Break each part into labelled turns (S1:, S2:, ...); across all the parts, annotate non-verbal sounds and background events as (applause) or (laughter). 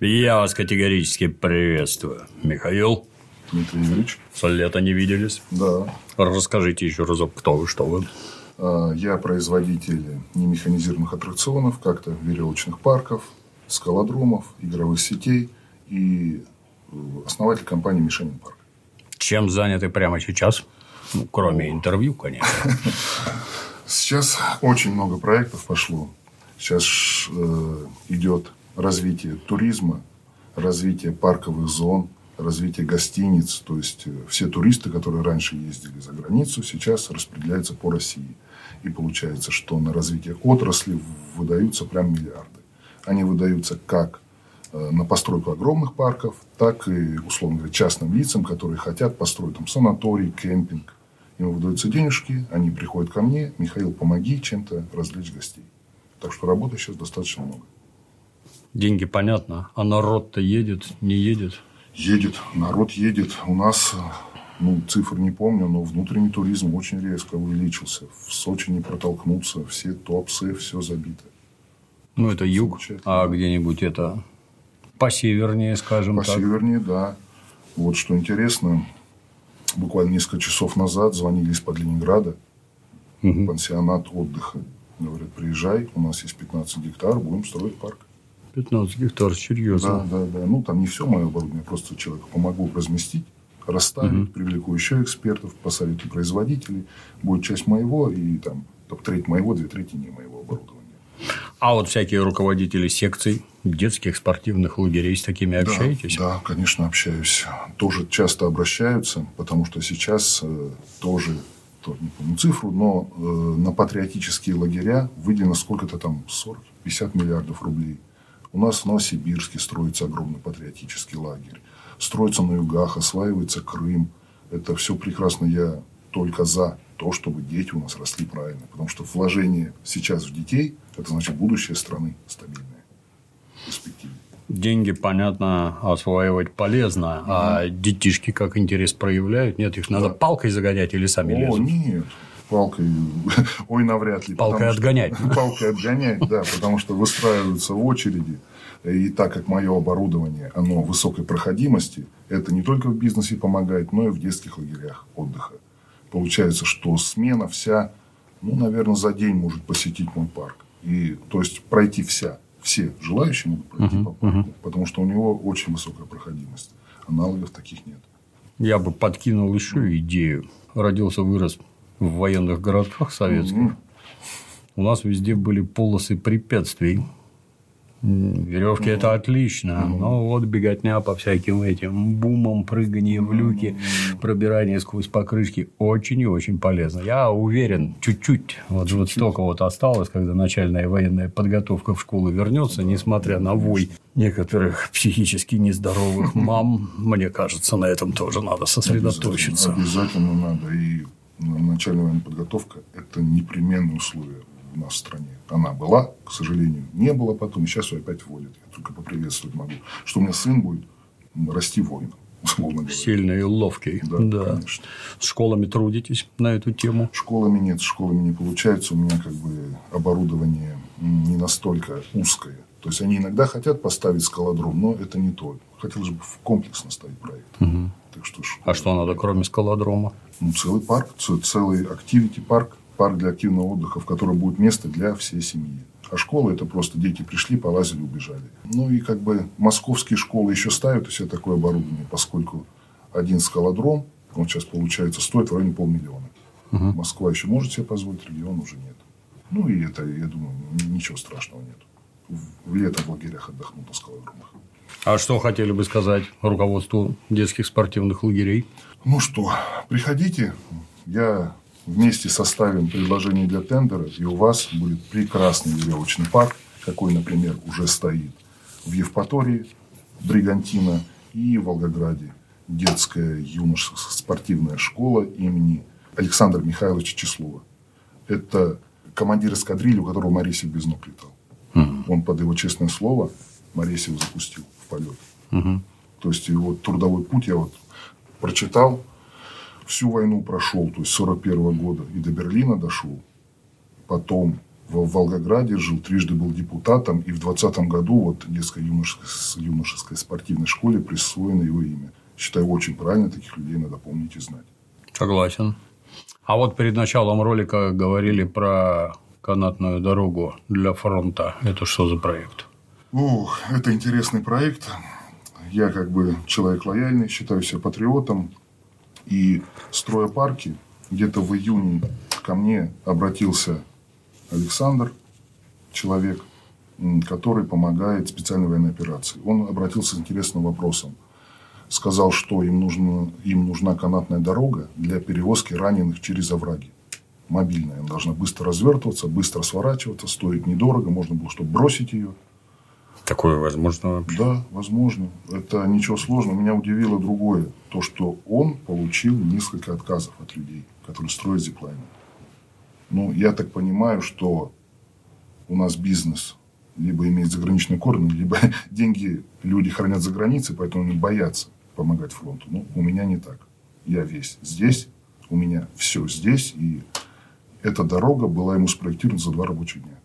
S1: Я вас категорически приветствую. Михаил,
S2: Дмитрий Юрьевич.
S1: с лета не виделись.
S2: Да.
S1: Расскажите еще разок, кто вы, что вы.
S2: А, Я производитель немеханизированных аттракционов, как-то веревочных парков, скалодромов, игровых сетей и э, основатель компании «Мишенин парк».
S1: Чем заняты прямо сейчас? Ну, кроме интервью, конечно. (laughs)
S2: Сейчас очень много проектов пошло. Сейчас э, идет развитие туризма, развитие парковых зон, развитие гостиниц. То есть э, все туристы, которые раньше ездили за границу, сейчас распределяются по России. И получается, что на развитие отрасли выдаются прям миллиарды. Они выдаются как э, на постройку огромных парков, так и, условно говоря, частным лицам, которые хотят построить там санаторий, кемпинг. Им выдаются денежки, они приходят ко мне, Михаил, помоги чем-то развлечь гостей. Так что работы сейчас достаточно много.
S1: Деньги понятно, а народ-то едет, не едет.
S2: Едет, народ едет. У нас, ну, цифр не помню, но внутренний туризм очень резко увеличился. В Сочи не протолкнуться, все туапсе, все забито.
S1: Ну, это юг, а где-нибудь это посевернее, скажем
S2: По
S1: так.
S2: севернее, да. Вот что интересно, буквально несколько часов назад звонили из-под Ленинграда,
S1: Мгм.
S2: пансионат отдыха. Говорят, приезжай, у нас есть 15 гектар, будем строить парк.
S1: 15 гектар, серьезно.
S2: Да, да, да. Ну, там не все мое оборудование, просто человеку помогу разместить, расставить, привлеку еще экспертов, посоветую производителей. Будет часть моего, и там треть моего, две трети не моего оборудования.
S1: А вот всякие руководители секций, детских спортивных лагерей, с такими
S2: Да,
S1: общаетесь?
S2: Да, конечно, общаюсь. Тоже часто обращаются, потому что сейчас э, тоже, то, не помню цифру, но э, на патриотические лагеря выделено сколько-то там 40-50 миллиардов рублей. У нас в Новосибирске строится огромный патриотический лагерь. Строится на югах, осваивается Крым. Это все прекрасно. Я только за то, чтобы дети у нас росли правильно. Потому что вложение сейчас в детей – это значит будущее страны стабильное. В перспективе.
S1: Деньги, понятно, осваивать полезно, а детишки как интерес проявляют? Нет, их надо палкой загонять или сами
S2: О,
S1: лезут?
S2: нет. Палкой, (laughs) ой, навряд ли.
S1: Палкой
S2: потому что-
S1: отгонять. (laughs)
S2: Палкой отгонять, да, потому что выстраиваются в очереди. И так как мое оборудование, оно высокой проходимости, это не только в бизнесе помогает, но и в детских лагерях отдыха. Получается, что смена вся, ну, наверное, за день может посетить мой парк. И, то есть, пройти вся, все желающие могут пройти по парку, потому что у него очень высокая проходимость. Аналогов таких нет.
S1: Я бы подкинул еще идею. Родился, вырос в военных городках советских.
S2: Мгм.
S1: У нас везде были полосы препятствий. Веревки это отлично, но вот беготня по всяким этим бумам, прыгание в люки, пробирание сквозь покрышки очень и очень полезно. Я уверен, чуть-чуть, вот, вот столько вот осталось, когда начальная военная подготовка в школу вернется, несмотря на вой некоторых психически нездоровых (laughs) мам, мне кажется, на этом тоже надо сосредоточиться.
S2: Обязательно надо. И начальная военная подготовка – это непременное условие у нас в стране. Она была, к сожалению, не было потом. Сейчас ее опять вводят. Я только поприветствовать могу. Что у меня сын будет расти воином, (laughs) условно говоря.
S1: Сильный и ловкий.
S2: Да,
S1: Да.
S2: конечно.
S1: С школами трудитесь на эту тему?
S2: Школами нет, с школами не получается. У меня как бы оборудование не настолько узкое. То есть, они иногда хотят поставить скалодром, но это не то. Хотелось бы комплексно ставить проект. Так что
S1: А что надо, кроме скалодрома?
S2: Ну, целый парк, целый активити парк, парк для активного отдыха, в котором будет место для всей семьи. А школа – это просто дети пришли, полазили, убежали. Ну, и как бы московские школы еще ставят у себя такое оборудование, поскольку один скалодром, он сейчас, получается, стоит в районе полмиллиона. Москва еще может себе позволить, регион уже нет. Ну, и это, я думаю, ничего страшного нет. В, в лето в лагерях отдохнут на скалодромах.
S1: А что хотели бы сказать руководству детских спортивных лагерей?
S2: Ну что, приходите, я вместе составим предложение для тендера, и у вас будет прекрасный веревочный парк, какой, например, уже стоит в Евпатории, Бригантина и Волгограде. Детская юношеская спортивная школа имени Александра Михайловича Числова. Это командир эскадрильи, у которого Моресев без ног летал. Он под его честное слово Моресев запустил в полет. То есть его трудовой путь я вот прочитал, всю войну прошел, то есть 41 года, и до Берлина дошел. Потом в Волгограде жил, трижды был депутатом, и в 20 году вот детско-юношеской юношеской спортивной школе присвоено его имя. Считаю, очень правильно, таких людей надо помнить и знать.
S1: Согласен. А вот перед началом ролика говорили про канатную дорогу для фронта. Это что за проект?
S2: Ух, это интересный проект. Я как бы человек лояльный, считаю себя патриотом. И строя парки, где-то в июне ко мне обратился Александр, человек, который помогает специальной военной операции. Он обратился с интересным вопросом. Сказал, что им, нужно, им нужна канатная дорога для перевозки раненых через овраги. Мобильная. Она должна быстро развертываться, быстро сворачиваться, стоит недорого. Можно было, чтобы бросить ее.
S1: Такое возможно вообще?
S2: Да, возможно. Это ничего сложного. Меня удивило другое. То, что он получил несколько отказов от людей, которые строят зиплайны. Ну, я так понимаю, что у нас бизнес либо имеет заграничные корни, либо (laughs) деньги люди хранят за границей, поэтому они боятся помогать фронту. Ну, у меня не так. Я весь здесь, у меня все здесь, и эта дорога была ему спроектирована за два рабочих дня.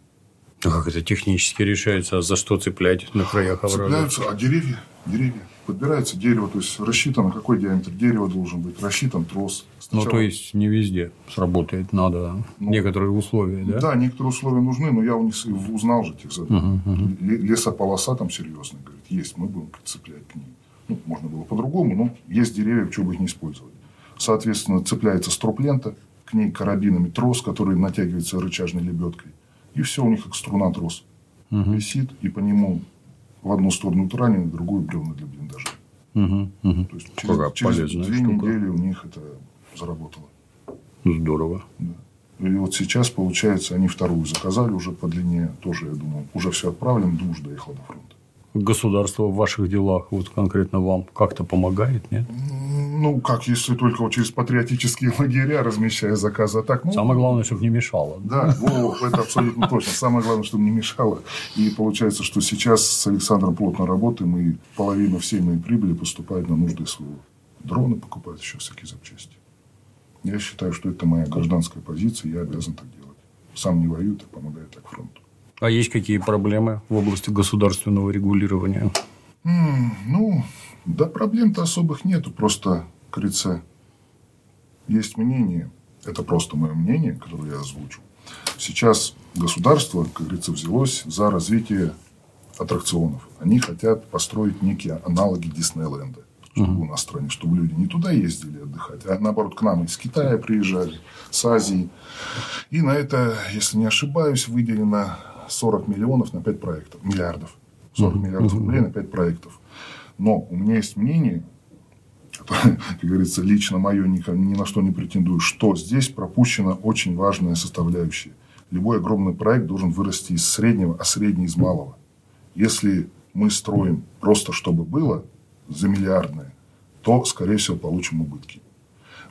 S1: Ну, как это технически решается? А за что цеплять на краях оврага?
S2: Цепляются, а деревья, деревья. Подбирается дерево, то есть рассчитано, какой диаметр дерева должен быть, рассчитан трос.
S1: Сначала... Ну, то есть, не везде сработает, надо ну, некоторые условия, да?
S2: Да, некоторые условия нужны, но я у них узнал же тех заданий. Угу, угу. Лесополоса там серьезная, говорит, есть, мы будем цеплять к ним. Ну, можно было по-другому, но есть деревья, чего бы их не использовать. Соответственно, цепляется строп-лента, к ней карабинами трос, который натягивается рычажной лебедкой. И все у них как струна трос. Угу. Висит, и по нему в одну сторону раненый, в другую бревна для блиндажа.
S1: Угу, угу.
S2: То есть через, через две штука. недели у них это заработало.
S1: Здорово.
S2: Да. И вот сейчас, получается, они вторую заказали уже по длине. Тоже, я думаю, уже все отправлено, душ доехал до фронта
S1: государство в ваших делах, вот конкретно вам, как-то помогает, нет?
S2: Ну, как, если только вот через патриотические (laughs) лагеря, размещая заказы. А так, ну,
S1: Самое главное, чтобы не мешало.
S2: Да, ну, это абсолютно точно. Самое главное, чтобы не мешало. И получается, что сейчас с Александром плотно работаем, и половина всей моей прибыли поступает на нужды своего. Дроны покупают, еще всякие запчасти. Я считаю, что это моя гражданская позиция, я обязан так делать. Сам не воюю, так помогаю так фронту.
S1: А есть какие проблемы в области государственного регулирования?
S2: Mm, ну, да проблем-то особых нету. Просто, говорится, есть мнение. Это просто мое мнение, которое я озвучу. Сейчас государство, как говорится, взялось за развитие аттракционов. Они хотят построить некие аналоги Диснейленда чтобы у нас в стране, чтобы люди не туда ездили отдыхать, а наоборот к нам из Китая приезжали, с Азии. И на это, если не ошибаюсь, выделено 40 миллионов на 5 проектов, миллиардов. 40 миллиардов рублей на 5 проектов. Но у меня есть мнение, (laughs) как говорится, лично мое ни, ни на что не претендую, что здесь пропущена очень важная составляющая. Любой огромный проект должен вырасти из среднего, а средний из малого. Если мы строим просто чтобы было за миллиардное, то, скорее всего, получим убытки.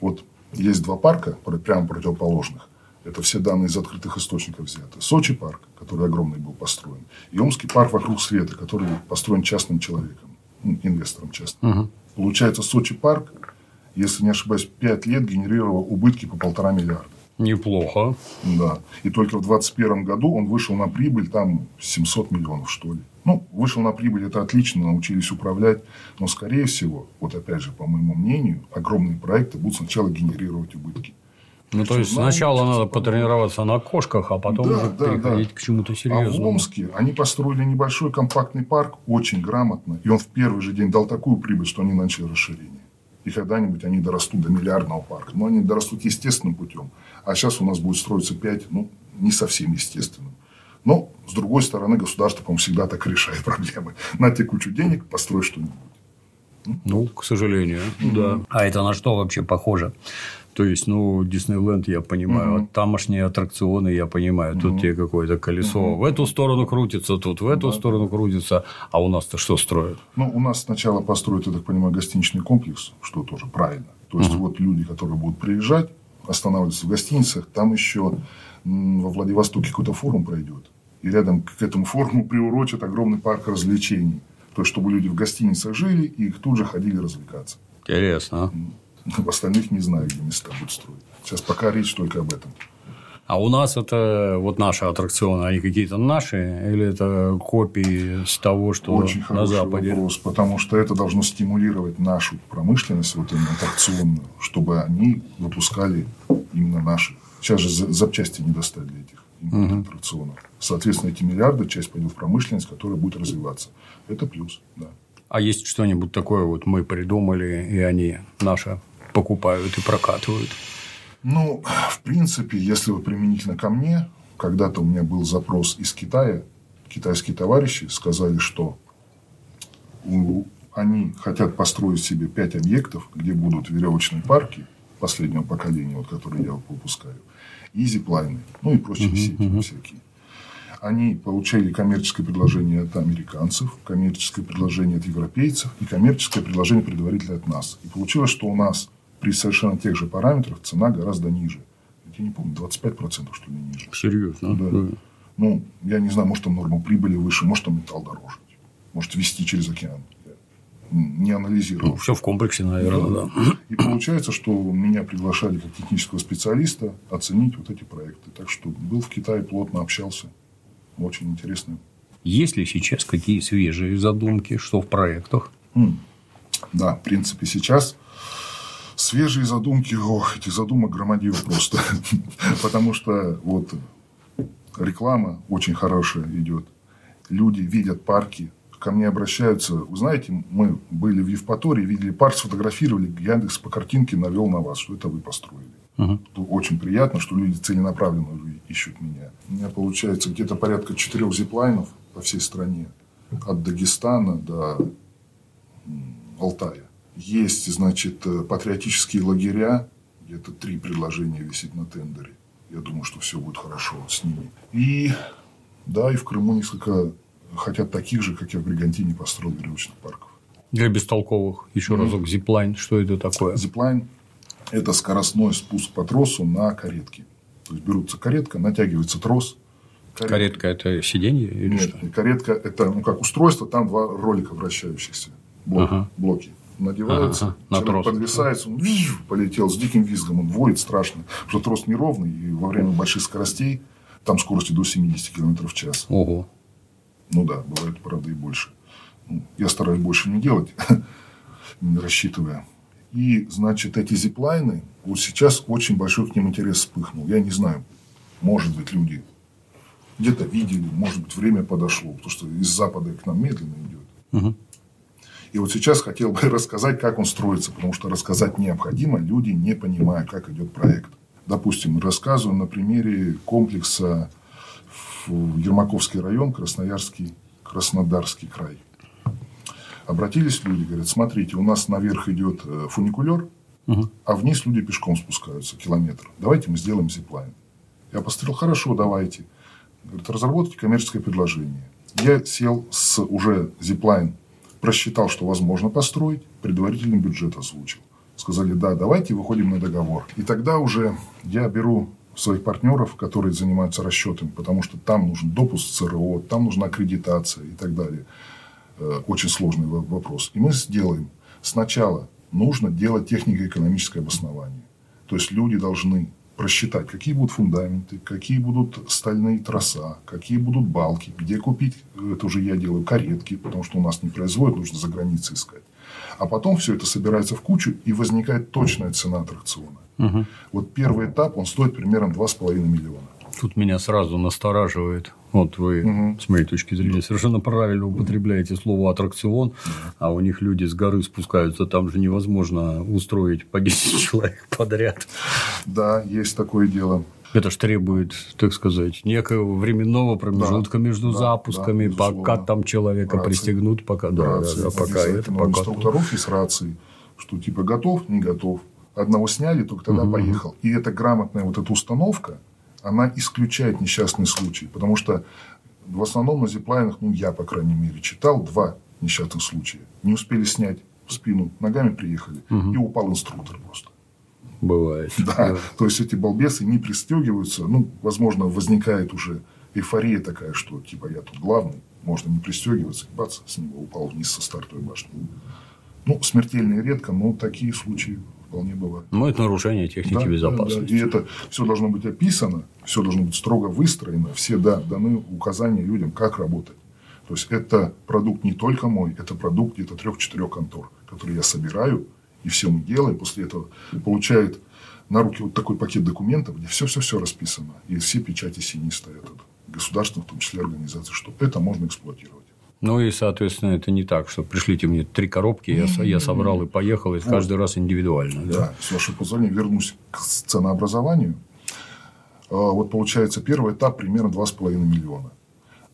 S2: Вот есть два парка, прямо противоположных. Это все данные из открытых источников взяты. Сочи парк, который огромный был построен, и Омский парк вокруг света, который построен частным человеком, ну, инвестором частным. Угу. Получается, Сочи парк, если не ошибаюсь, 5 лет генерировал убытки по полтора миллиарда.
S1: Неплохо.
S2: Да. И только в 2021 году он вышел на прибыль там 700 миллионов, что ли. Ну, вышел на прибыль, это отлично, научились управлять. Но, скорее всего, вот опять же, по моему мнению, огромные проекты будут сначала генерировать убытки.
S1: Ну, то есть, сначала надо потренироваться на кошках, а потом да, уже да, переходить да. к чему-то серьезному.
S2: А в Омске они построили небольшой компактный парк очень грамотно. И он в первый же день дал такую прибыль, что они начали расширение. И когда-нибудь они дорастут до миллиардного парка. Но они дорастут естественным путем. А сейчас у нас будет строиться 5, ну, не совсем естественным. Но, с другой стороны, государство, по-моему, всегда так решает (laughs) проблемы. На тебе кучу денег, построй что-нибудь.
S1: Ну, к сожалению, да. А это на что вообще похоже? То есть, ну, Диснейленд я понимаю, угу. тамошние аттракционы я понимаю. Тут угу. тебе какое-то колесо угу. в эту сторону крутится, тут в эту да. сторону крутится. А у нас-то что строят?
S2: Ну, у нас сначала построят, я так понимаю, гостиничный комплекс, что тоже правильно. То есть, угу. вот люди, которые будут приезжать, останавливаться в гостиницах, там еще во Владивостоке какой-то форум пройдет. И рядом к этому форуму приурочат огромный парк развлечений. То есть, чтобы люди в гостиницах жили и их тут же ходили развлекаться.
S1: Интересно.
S2: В остальных не знаю, где места будут строить. Сейчас пока речь только об этом.
S1: А у нас это вот наши аттракционы, они какие-то наши или это копии с того, что
S2: Очень
S1: на Западе?
S2: вопрос, потому что это должно стимулировать нашу промышленность, вот именно аттракционную, чтобы они выпускали именно наши. Сейчас же запчасти не достать для этих угу. аттракционов. Соответственно, эти миллиарды часть пойдет в промышленность, которая будет развиваться. Это плюс, да.
S1: А есть что-нибудь такое, вот мы придумали, и они наши покупают и прокатывают?
S2: Ну, в принципе, если вот применительно ко мне, когда-то у меня был запрос из Китая, китайские товарищи сказали, что они хотят построить себе пять объектов, где будут веревочные парки последнего поколения, вот, которые я выпускаю, и зиплайны, ну и прочие uh-huh, сети uh-huh. всякие. Они получали коммерческое предложение от американцев, коммерческое предложение от европейцев и коммерческое предложение предварительно от нас. И получилось, что у нас при совершенно тех же параметрах цена гораздо ниже. Я не помню, 25% что ли ниже.
S1: Серьезно?
S2: Да. да. Ну, я не знаю, может, там норма прибыли выше, может, там металл дороже. Может, вести через океан. Не анализировал. Ну,
S1: все в комплексе, наверное, да.
S2: да. И получается, что меня приглашали как технического специалиста оценить вот эти проекты. Так что был в Китае, плотно общался. Очень интересно.
S1: Есть ли сейчас какие свежие задумки, что в проектах?
S2: Да, в принципе, сейчас свежие задумки, ох, этих задумок громадил просто. (laughs) Потому что вот реклама очень хорошая идет. Люди видят парки, ко мне обращаются. Вы знаете, мы были в Евпатории, видели парк, сфотографировали, Яндекс по картинке навел на вас, что это вы построили. Угу. Очень приятно, что люди целенаправленно ищут меня. У меня получается где-то порядка четырех зиплайнов по всей стране. От Дагестана до Алтая. Есть, значит, э, патриотические лагеря. Где-то три предложения висит на тендере. Я думаю, что все будет хорошо с ними. И да, и в Крыму несколько хотят таких же, как я в Бригантине построил веревочных парков.
S1: Для бестолковых. Еще mm-hmm. разок. Зиплайн. Что это такое?
S2: Зиплайн – это скоростной спуск по тросу на каретке. То есть, берутся каретка, натягивается трос.
S1: Каретка, каретка – это сиденье? Или
S2: Нет, что? каретка – это ну, как устройство, там два ролика вращающихся. Блоки. Ага. блоки надеваются, ага, на трос. подвисается, он визу, полетел с диким визгом, он воет страшно, потому что трос неровный, и во время больших скоростей там скорости до 70 км в час.
S1: Ого.
S2: Ну да, бывает, правда, и больше. Ну, я стараюсь больше не делать, (laughs) не рассчитывая. И, значит, эти зиплайны, вот сейчас очень большой к ним интерес вспыхнул. Я не знаю, может быть, люди где-то видели, может быть, время подошло, потому что из Запада к нам медленно идет. Угу. И вот сейчас хотел бы (laughs) рассказать, как он строится, потому что рассказать необходимо, люди не понимают, как идет проект. Допустим, рассказываю на примере комплекса в Ермаковский район, Красноярский, Краснодарский край. Обратились люди, говорят, смотрите, у нас наверх идет э, фуникулер, угу. а вниз люди пешком спускаются километр. Давайте мы сделаем зиплайн. Я посмотрел, хорошо, давайте. Говорит, разработайте коммерческое предложение. Я сел с уже зиплайн просчитал, что возможно построить, предварительный бюджет озвучил. Сказали, да, давайте выходим на договор. И тогда уже я беру своих партнеров, которые занимаются расчетами, потому что там нужен допуск ЦРО, там нужна аккредитация и так далее. Э, очень сложный вопрос. И мы сделаем. Сначала нужно делать технико-экономическое обоснование. То есть люди должны просчитать, какие будут фундаменты, какие будут стальные троса, какие будут балки, где купить, это уже я делаю, каретки, потому что у нас не производят, нужно за границей искать. А потом все это собирается в кучу, и возникает точная цена аттракциона. Угу. Вот первый этап, он стоит примерно 2,5 миллиона.
S1: Тут меня сразу настораживает. Вот вы, угу. с моей точки зрения, совершенно правильно употребляете слово аттракцион, а у них люди с горы спускаются, там же невозможно устроить по 10 (laughs) человек подряд.
S2: Да, есть такое дело.
S1: Это же требует, так сказать, некого временного промежутка да, между да, запусками, да, пока там человека рации. пристегнут, пока, да, да, да, пока это,
S2: пока. Инструкторов есть рации, что типа готов, не готов. Одного сняли, только тогда угу. поехал. И это грамотная вот эта установка, она исключает несчастные случаи. Потому что в основном на зиплайнах, ну, я, по крайней мере, читал два несчастных случая. Не успели снять в спину, ногами приехали, угу. и упал инструктор просто.
S1: Бывает. (laughs)
S2: Да. да. То есть, эти балбесы не пристегиваются. Ну, возможно, возникает уже эйфория такая, что типа я тут главный, можно не пристегиваться, и бац, с него упал вниз со стартовой башни. Ну, смертельные редко, но такие случаи Вполне бывает.
S1: Ну, это нарушение техники
S2: Да,
S1: безопасности.
S2: да, да. И это все должно быть описано, все должно быть строго выстроено, все да, даны указания людям, как работать. То есть это продукт не только мой, это продукт где-то трех-четырех контор, которые я собираю, и все мы делаем. После этого получает на руки вот такой пакет документов, где все-все-все расписано. И все печати синие стоят. Государственных, в том числе организаций, что это можно эксплуатировать.
S1: Ну и, соответственно, это не так, что пришлите мне три коробки, я, я собрал и поехал, и
S2: Вот.
S1: каждый раз индивидуально. Да?
S2: Да, с вашего позволения вернусь к ценообразованию. А, Вот получается первый этап примерно 2,5 миллиона.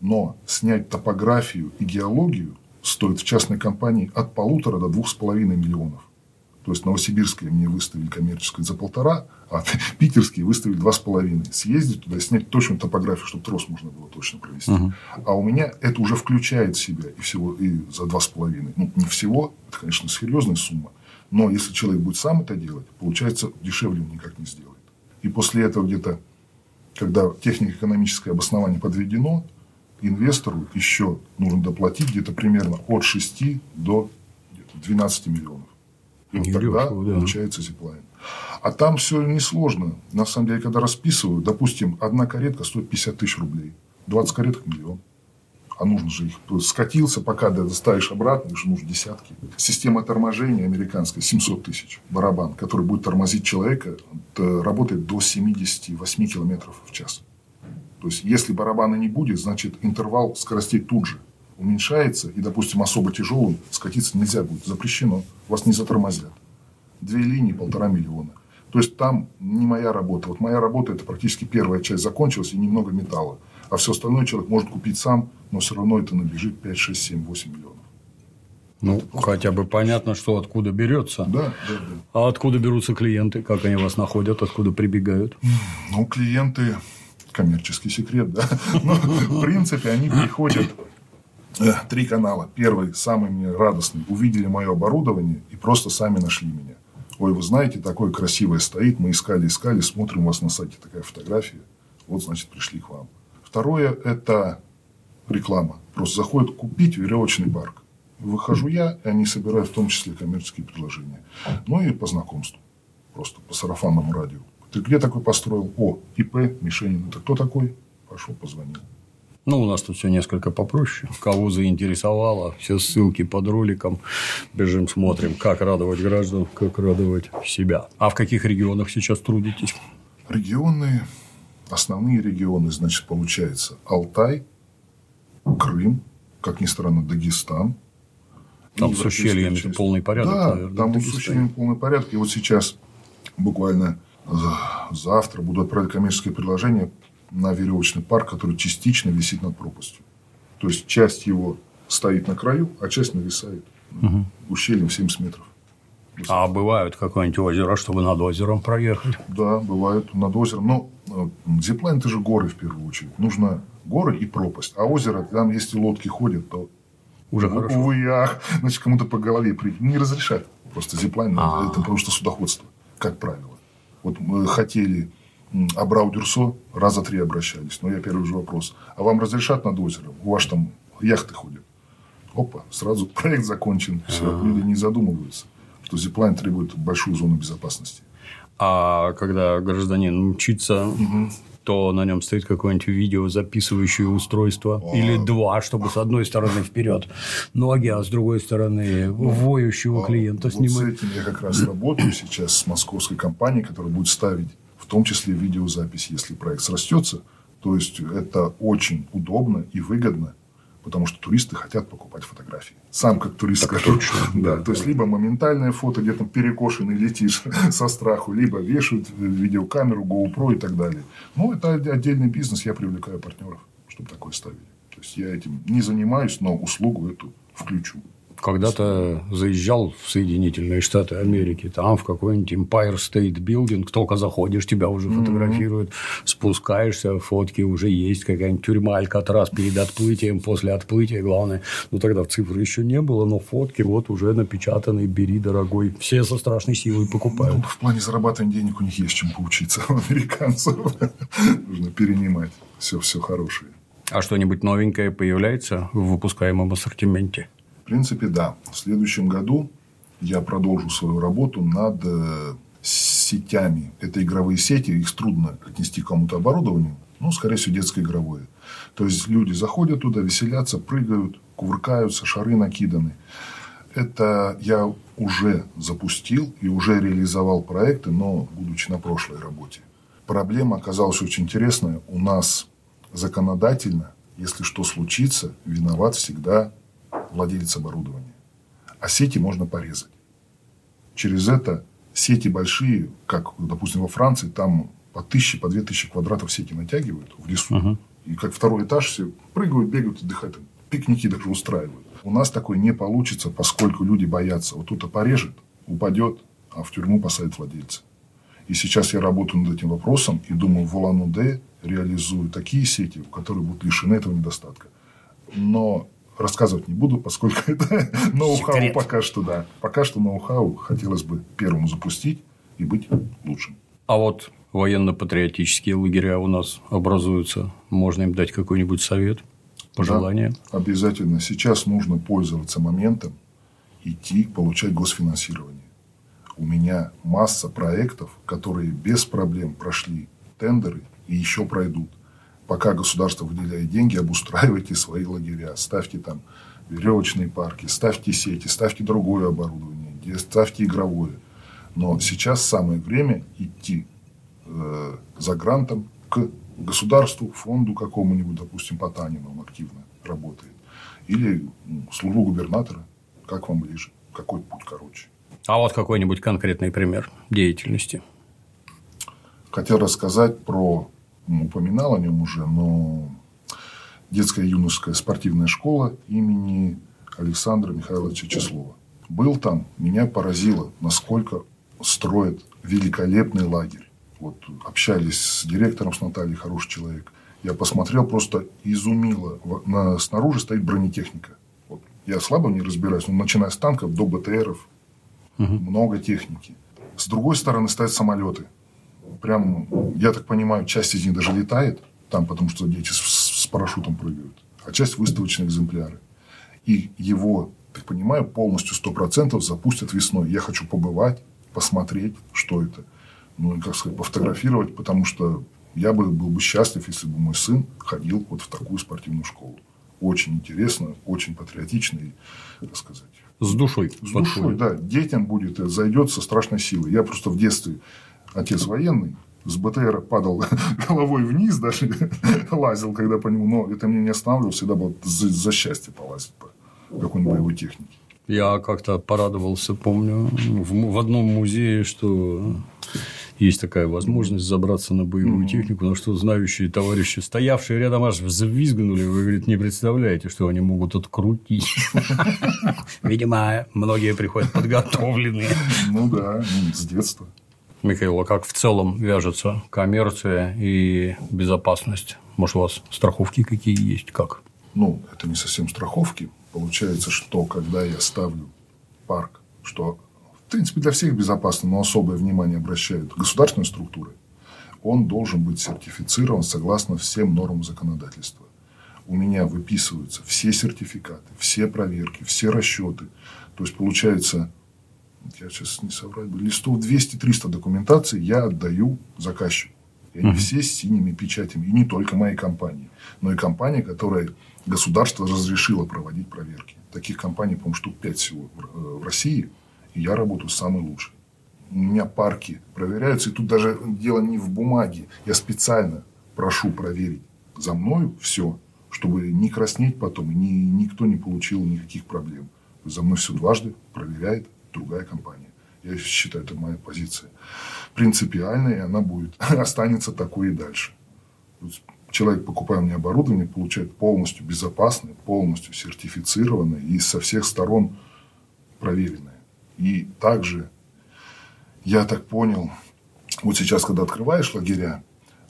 S2: Но снять топографию и геологию стоит в частной компании от полутора до двух с половиной миллионов. То есть Новосибирские мне выставили коммерческое за полтора, а (laughs) питерские выставили два с половиной. Съездить туда снять точную топографию, чтобы трос можно было точно провести. А у меня это уже включает в себя и всего и за два с половиной. Ну, не всего, это, конечно, серьезная сумма. Но если человек будет сам это делать, получается, дешевле он никак не сделает. И после этого где-то, когда технико-экономическое обоснование подведено, инвестору еще нужно доплатить где-то примерно от 6 до где-то 12 миллионов. И вот тогда
S1: да.
S2: получается зиплайн. А там все несложно. На самом деле, когда расписываю, допустим, одна каретка стоит 50 тысяч рублей. 20 кареток – миллион. А нужно же их скатился, пока доставишь обратно, уже нужно десятки. Система торможения американская 700 тысяч. Барабан, который будет тормозить человека, это работает до 78 километров в час. То есть, если барабана не будет, значит, интервал скоростей тут же уменьшается, и, допустим, особо тяжелым скатиться нельзя будет, запрещено, вас не затормозят. Две линии, полтора миллиона. То есть, там не моя работа. Вот моя работа, это практически первая часть закончилась, и немного металла. А все остальное человек может купить сам, но все равно это набежит 5, 6, 7, 8 миллионов.
S1: Ну, хотя бы понятно, что откуда берется.
S2: Да, да, да.
S1: А откуда берутся клиенты, как они вас находят, откуда прибегают?
S2: Ну, клиенты коммерческий секрет, да. (laughs) Но, в принципе, они приходят три канала. Первый, самый мне радостный, увидели мое оборудование и просто сами нашли меня. Ой, вы знаете, такое красивое стоит, мы искали, искали, смотрим у вас на сайте такая фотография. Вот, значит, пришли к вам. Второе – это реклама. Просто заходят купить веревочный парк. Выхожу я, и они собирают в том числе коммерческие предложения. Ну и по знакомству. Просто по сарафанному радио. Ты где такой построил? О, ИП Мишенин. Это кто такой? Пошел, позвонил.
S1: Ну, у нас тут все несколько попроще. Кого заинтересовало, все ссылки под роликом. Бежим, смотрим, как радовать граждан, как радовать себя. А в каких регионах сейчас трудитесь?
S2: Регионы, основные регионы, значит, получается Алтай, Крым, как ни странно, Дагестан.
S1: Там с ущельями
S2: часть.
S1: полный порядок,
S2: Да,
S1: наверное,
S2: там
S1: в
S2: с ущельями полный порядок. И вот сейчас буквально за- завтра буду отправлять коммерческое предложение на веревочный парк, который частично висит над пропастью. То есть часть его стоит на краю, а часть нависает ущельем в 70 метров.
S1: А бывают какое-нибудь озеро, чтобы над озером проехать?
S2: Да, бывает над озером. Но э, зиплайн – это же горы в первую очередь. Нужно горы и пропасть. А озеро, там, если лодки ходят, то
S1: Уже
S2: у-
S1: хорошо.
S2: увы ах, значит, кому-то по голове при... не разрешат. Просто зиплайн
S1: А.
S2: это что судоходство, как правило. Вот мы хотели м, Абрау-Дюрсо, раза три обращались. Но я первый же вопрос. А вам разрешат над озером? У вас там яхты ходят. Опа, сразу (laughs) проект закончен. Все, люди не задумываются, что зиплайн требует большую зону безопасности.
S1: А когда гражданин мчится, то на нем стоит какое-нибудь видео записывающее устройство или два, чтобы с одной стороны вперед ноги, а с другой стороны воющего клиента
S2: Вот
S1: снимать.
S2: с этим я как раз работаю сейчас с московской компанией, которая будет ставить том числе видеозапись, если проект срастется. То есть это очень удобно и выгодно, потому что туристы хотят покупать фотографии. Сам как турист скажу. (laughs) Да, то есть либо моментальное фото, где там перекошенный летишь (laughs) со страху, либо вешают видеокамеру, GoPro и так далее. Ну, это отдельный бизнес, я привлекаю партнеров, чтобы такое ставили. То есть я этим не занимаюсь, но услугу эту включу.
S1: Когда-то заезжал в Соединительные Штаты Америки, там в какой-нибудь Empire State Building, только заходишь, тебя уже фотографируют, спускаешься, фотки уже есть, какая-нибудь тюрьма Алькатрас перед отплытием, после отплытия, главное. Ну, тогда цифры еще не было, но фотки вот уже напечатаны, бери, дорогой. Все со страшной силой покупают.
S2: Ну, в плане зарабатывания денег у них есть чем поучиться у американцев. Нужно перенимать все, все хорошее.
S1: А что-нибудь новенькое появляется в выпускаемом ассортименте?
S2: Принципе, да. В следующем году я продолжу свою работу над э, сетями. Это игровые сети, их трудно отнести к кому-то оборудованию, ну, скорее всего, детское игровое. То есть, люди заходят туда, веселятся, прыгают, кувыркаются, шары накиданы. Это я уже запустил и уже реализовал проекты, но будучи на прошлой работе. Проблема оказалась очень интересная. У нас законодательно, если что случится, виноват всегда владелец оборудования. А сети можно порезать. Через это сети большие, как, допустим, во Франции, там по тысяче, по две тысячи квадратов сети натягивают в лесу. Uh-huh. И как второй этаж все прыгают, бегают, отдыхают. Пикники даже устраивают. У нас такое не получится, поскольку люди боятся. Вот тут-то порежет, упадет, а в тюрьму посадят владельца. И сейчас я работаю над этим вопросом и думаю, в Улан-Удэ реализую такие сети, которые будут лишены этого недостатка. Но рассказывать не буду, поскольку (laughs) это ноу-хау пока что, да. Пока что ноу-хау хотелось бы первому запустить и быть лучшим.
S1: А вот военно-патриотические лагеря у нас образуются. Можно им дать какой-нибудь совет, пожелание?
S2: Да, обязательно. Сейчас нужно пользоваться моментом, идти получать госфинансирование. У меня масса проектов, которые без проблем прошли тендеры и еще пройдут. Пока государство выделяет деньги, обустраивайте свои лагеря, ставьте там веревочные парки, ставьте сети, ставьте другое оборудование, ставьте игровое. Но сейчас самое время идти э, за грантом к государству, фонду какому-нибудь, допустим, Потанину, он активно работает. Или ну, службу губернатора, как вам ближе, какой путь короче.
S1: А вот какой-нибудь конкретный пример деятельности.
S2: Хотел рассказать про, упоминал о нем уже, но детская юношеская спортивная школа имени Александра Михайловича Числова. Был там, меня поразило, насколько строят великолепный лагерь вот общались с директором, с Натальей, хороший человек. Я посмотрел, просто изумило. На, снаружи стоит бронетехника. Вот. Я слабо не разбираюсь, но начиная с танков до БТРов, угу. много техники. С другой стороны стоят самолеты. Прям, я так понимаю, часть из них даже летает там, потому что дети с, с парашютом прыгают, а часть выставочные экземпляры. И его, так понимаю, полностью 100% запустят весной. Я хочу побывать, посмотреть, что это ну, как сказать, пофотографировать, потому что я бы был бы счастлив, если бы мой сын ходил вот в такую спортивную школу. Очень интересно, очень патриотично и, так сказать...
S1: С душой.
S2: С душой, да. Детям будет, это зайдет со страшной силой. Я просто в детстве, отец военный, с БТР падал (laughs) головой вниз, даже (laughs) лазил, когда по нему, но это меня не останавливало, всегда было за, за счастье полазить по какой-нибудь боевой технике.
S1: Я как-то порадовался, помню, в, в одном музее, что есть такая возможность забраться на боевую технику, но что знающие товарищи, стоявшие рядом, аж взвизгнули. Вы, говорит, не представляете, что они могут открутить. (laughs) Видимо, многие приходят подготовленные.
S2: Ну да, ну, с детства.
S1: Михаил, а как в целом вяжется коммерция и безопасность? Может, у вас страховки какие есть? Как?
S2: Ну, это не совсем страховки. Получается, что когда я ставлю парк, что в принципе, для всех безопасно, но особое внимание обращают государственные структуры, он должен быть сертифицирован согласно всем нормам законодательства. У меня выписываются все сертификаты, все проверки, все расчеты. То есть, получается, я сейчас не соврать, листов 200-300 документации я отдаю заказчику. И они все с синими печатями. И не только моей компании, но и компания, которая государство разрешило проводить проверки. Таких компаний, по-моему, штук 5 всего в России – и я работаю самый лучший. У меня парки проверяются. И тут даже дело не в бумаге. Я специально прошу проверить за мною все, чтобы не краснеть потом, и ни, никто не получил никаких проблем. За мной все дважды проверяет другая компания. Я считаю, это моя позиция принципиальная, и она будет, (laughs) останется такой и дальше. Человек, покупая мне оборудование, получает полностью безопасное, полностью сертифицированное и со всех сторон проверенное. И также, я так понял, вот сейчас, когда открываешь лагеря,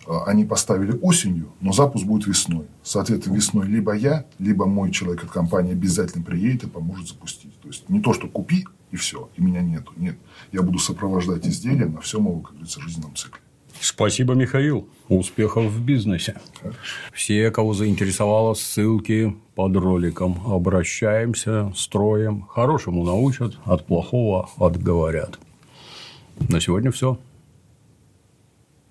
S2: а, они поставили осенью, но запуск будет весной. Соответственно, весной либо я, либо мой человек от компании обязательно приедет и поможет запустить. То есть, не то, что купи и все, и меня нету. Нет. Я буду сопровождать изделия на всем его, как говорится, жизненном цикле.
S1: Спасибо, Михаил. Успехов в бизнесе. Все, кого заинтересовало, ссылки под роликом. Обращаемся, строим. Хорошему научат, от плохого отговорят. На сегодня все.